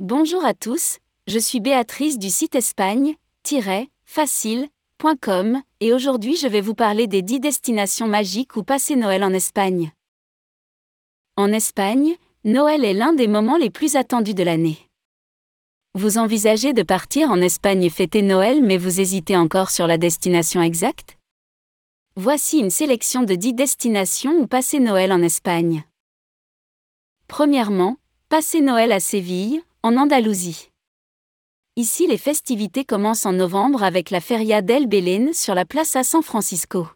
Bonjour à tous, je suis Béatrice du site espagne-facile.com et aujourd'hui je vais vous parler des 10 destinations magiques où passer Noël en Espagne. En Espagne, Noël est l'un des moments les plus attendus de l'année. Vous envisagez de partir en Espagne fêter Noël mais vous hésitez encore sur la destination exacte? Voici une sélection de 10 destinations où passer Noël en Espagne. Premièrement, passer Noël à Séville, en Andalousie. Ici, les festivités commencent en novembre avec la Feria del Belén sur la place à San Francisco.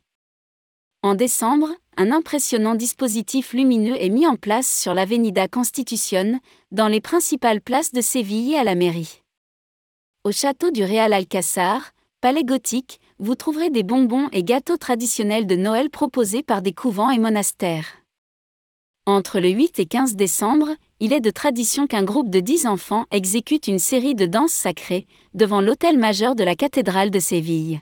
En décembre, un impressionnant dispositif lumineux est mis en place sur l'Avenida Constitución, dans les principales places de Séville et à la mairie. Au château du Real Alcázar, palais gothique, vous trouverez des bonbons et gâteaux traditionnels de Noël proposés par des couvents et monastères. Entre le 8 et 15 décembre, il est de tradition qu'un groupe de 10 enfants exécute une série de danses sacrées devant l'autel majeur de la cathédrale de Séville.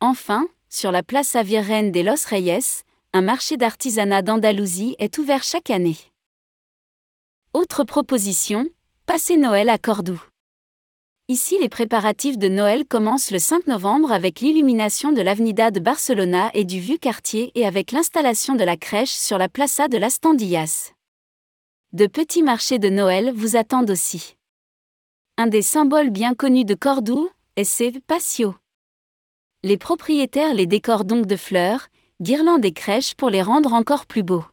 Enfin, sur la place Avirren de Los Reyes, un marché d'artisanat d'Andalousie est ouvert chaque année. Autre proposition, passer Noël à Cordoue. Ici, les préparatifs de Noël commencent le 5 novembre avec l'illumination de l'Avenida de Barcelona et du vieux quartier et avec l'installation de la crèche sur la Plaza de las Tandillas. De petits marchés de Noël vous attendent aussi. Un des symboles bien connus de Cordoue est ses patios. Les propriétaires les décorent donc de fleurs, guirlandes et crèches pour les rendre encore plus beaux.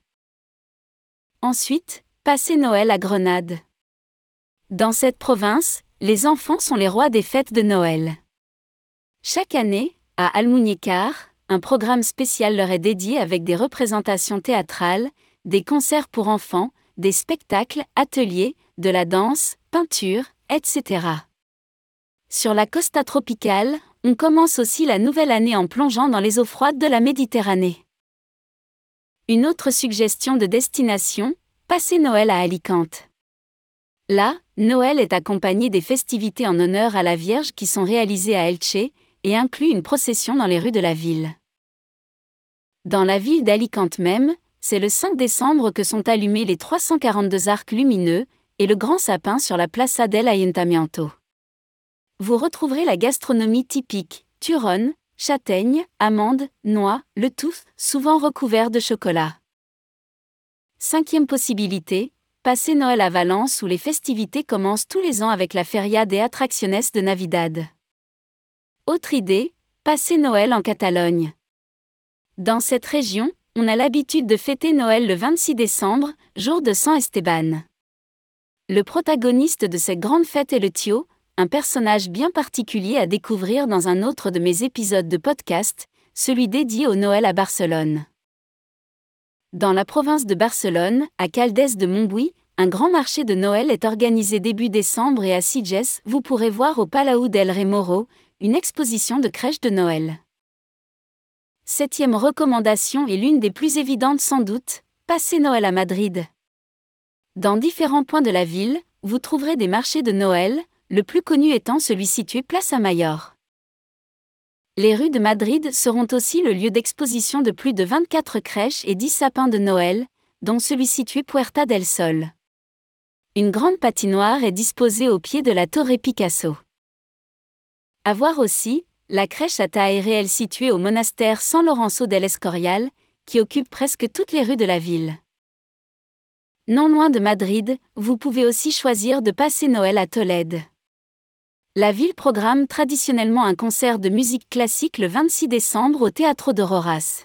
Ensuite, passez Noël à Grenade. Dans cette province, les enfants sont les rois des fêtes de Noël. Chaque année, à Almuñécar, un programme spécial leur est dédié avec des représentations théâtrales, des concerts pour enfants, des spectacles, ateliers, de la danse, peinture, etc. Sur la costa tropicale, on commence aussi la nouvelle année en plongeant dans les eaux froides de la Méditerranée. Une autre suggestion de destination, passer Noël à Alicante. Là, Noël est accompagné des festivités en honneur à la Vierge qui sont réalisées à Elche et inclut une procession dans les rues de la ville. Dans la ville d'Alicante même, c'est le 5 décembre que sont allumés les 342 arcs lumineux et le grand sapin sur la Plaza del Ayuntamiento. Vous retrouverez la gastronomie typique, turonne, châtaigne, amande, noix, le tout, souvent recouvert de chocolat. Cinquième possibilité, Passer Noël à Valence où les festivités commencent tous les ans avec la Feria de Atracciones de Navidad. Autre idée, passer Noël en Catalogne. Dans cette région, on a l'habitude de fêter Noël le 26 décembre, jour de San Esteban. Le protagoniste de cette grande fête est le Tio, un personnage bien particulier à découvrir dans un autre de mes épisodes de podcast, celui dédié au Noël à Barcelone. Dans la province de Barcelone, à Caldes de Montbui, un grand marché de Noël est organisé début décembre et à Sitges, vous pourrez voir au Palau del Remoro, une exposition de crèches de Noël. Septième recommandation et l'une des plus évidentes sans doute, passez Noël à Madrid. Dans différents points de la ville, vous trouverez des marchés de Noël, le plus connu étant celui situé place à Mayor. Les rues de Madrid seront aussi le lieu d'exposition de plus de 24 crèches et 10 sapins de Noël, dont celui situé Puerta del Sol. Une grande patinoire est disposée au pied de la Torre Picasso. À voir aussi, la crèche à taille réelle située au monastère San Lorenzo del Escorial, qui occupe presque toutes les rues de la ville. Non loin de Madrid, vous pouvez aussi choisir de passer Noël à Tolède. La ville programme traditionnellement un concert de musique classique le 26 décembre au Teatro de Roras.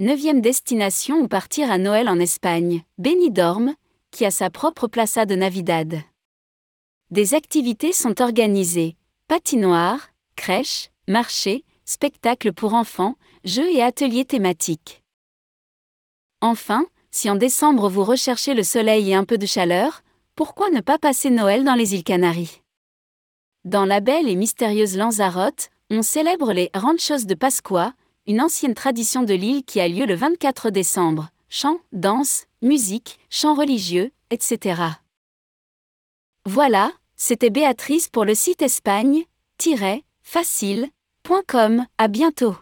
Neuvième destination où partir à Noël en Espagne, Benidorm, qui a sa propre plaza de Navidad. Des activités sont organisées, patinoires, crèches, marchés, spectacles pour enfants, jeux et ateliers thématiques. Enfin, si en décembre vous recherchez le soleil et un peu de chaleur, pourquoi ne pas passer Noël dans les îles Canaries? Dans la belle et mystérieuse Lanzarote, on célèbre les Ranchos de Pascua, une ancienne tradition de l'île qui a lieu le 24 décembre. Chants, danse, musique, chants religieux, etc. Voilà, c'était Béatrice pour le site espagne-facile.com. À bientôt.